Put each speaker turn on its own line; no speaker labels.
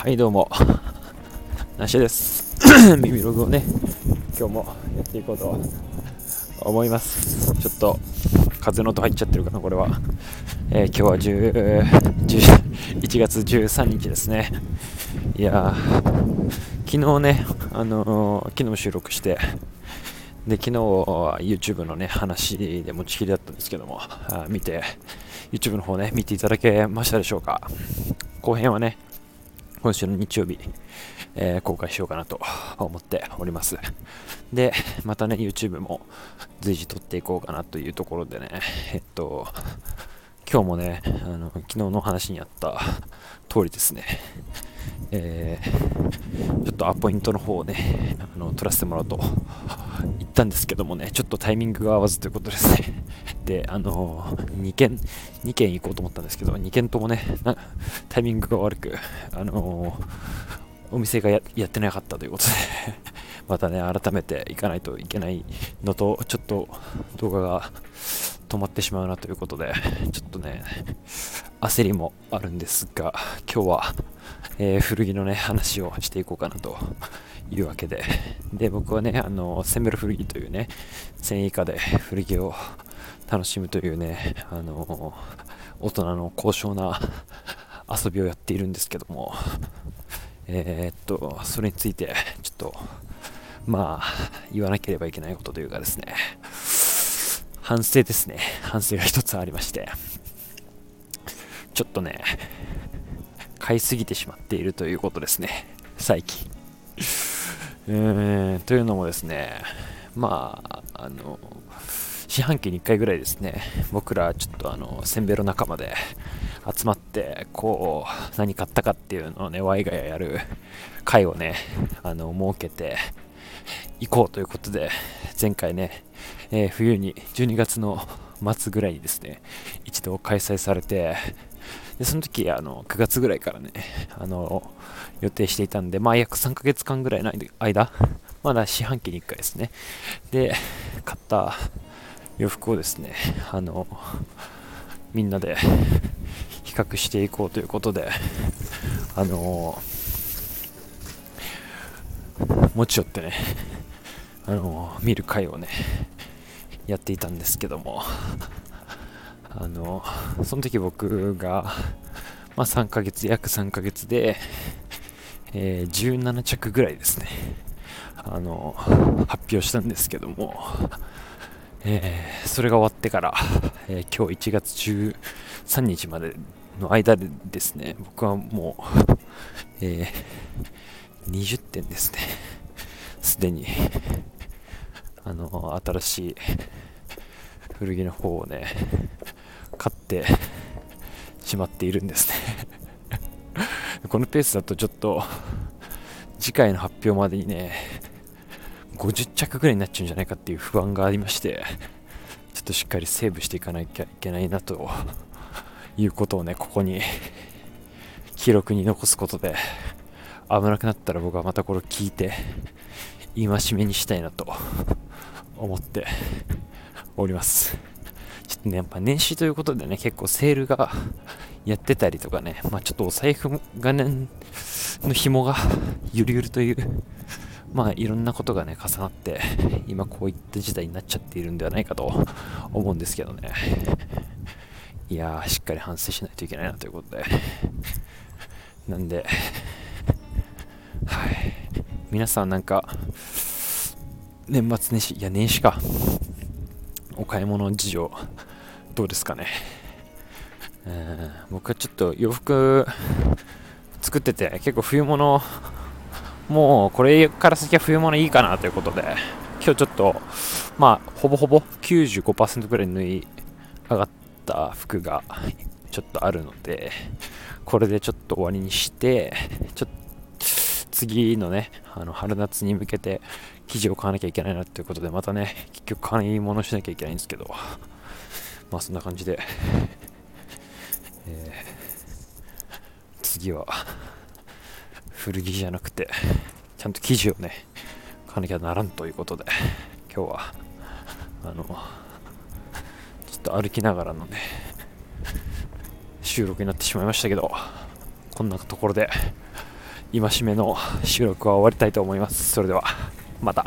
はいどうも。なしです。耳ログをね今日もやっていこうと思います。ちょっと風の音入っちゃってるかなこれは、えー、今日は11月13日ですね。いや昨日ねあのー、昨日収録してで昨日は YouTube のね話で持ちきりだったんですけどもあ見て YouTube の方ね見ていただけましたでしょうか。後編はね今週の日曜日、えー、公開しようかなと思っております。で、またね、YouTube も随時撮っていこうかなというところでね、えっと、今日もね、あの昨日の話にあった通りですね、えー、ちょっとアポイントの方をね、あの取らせてもらおうと言ったんですけどもね、ちょっとタイミングが合わずということですね。で、あのー、2件、2件行こうと思ったんですけど、2件ともね、タイミングが悪く、あのー、お店がやってなかったということで またね、改めて行かないといけないのと、ちょっと動画が止まってしまうなということで、ちょっとね、焦りもあるんですが、今日は、えー、古着のね、話をしていこうかなというわけで、で、僕はね、あの、センベル古着というね、1000円以下で古着を楽しむというね、あの、大人の高尚な遊びをやっているんですけども、えー、っと、それについて、ちょっと、まあ、言わなければいけないことというかですね、反省ですね。反省が一つありまして、ちょっとね、買いすぎてしまっているということですね、最近。うー、というのもですね、まあ、あの、四半期に1回ぐらいですね、僕らちょっとあの、せんべろ仲間で集まって、こう、何買ったかっていうのをね、ワイガヤやる会をね、あの、設けて、行こうということで、前回ね、えー、冬に12月の末ぐらいにですね、一度開催されて、でその時あの9月ぐらいからね、あの予定していたんで、まあ、約3ヶ月間ぐらいの間、まだ四半期に1回ですね、で買った洋服をですね、あのみんなで比較していこうということで、あの持ち寄ってね、あの見る会をね、やっていたんですけども、あの、その時僕が、まあ、3ヶ月、約3ヶ月で、えー、17着ぐらいですね、あの、発表したんですけども、えー、それが終わってから、えー、今日1月13日までの間でですね、僕はもう、えー、20点ですね、すでに。あの新しい古着の方をねってしまっているんですね このペースだとちょっと次回の発表までにね50着ぐらいになっちゃうんじゃないかっていう不安がありましてちょっとしっかりセーブしていかなきゃいけないなということをねここに記録に残すことで危なくなったら僕はまたこれを聞いて戒めにしたいなと思っております。ちょっとね、やっぱ年始ということでね、結構セールが やってたりとかね、まあちょっとお財布がね、の紐が ゆるゆるという、まあいろんなことがね、重なって、今こういった事態になっちゃっているんではないかと思うんですけどね。いやー、しっかり反省しないといけないなということで。なんで、はい。皆さんなんか、年末年始、いや年始か。お買い物事情、どうですかね。え、僕はちょっと洋服作ってて、結構冬物、もうこれから先は冬物いいかなということで、今日ちょっと、まあ、ほぼほぼ95%ぐらい縫い上がった服がちょっとあるので、これでちょっと終わりにして、ちょっと次のね、あの春夏に向けて生地を買わなきゃいけないなっていうことで、またね、結局買い物しなきゃいけないんですけど、まあそんな感じで、えー、次は古着じゃなくて、ちゃんと生地をね、買わなきゃならんということで、今日は、あの、ちょっと歩きながらのね、収録になってしまいましたけど、こんなところで、戒めの収録は終わりたいと思います。それではまた。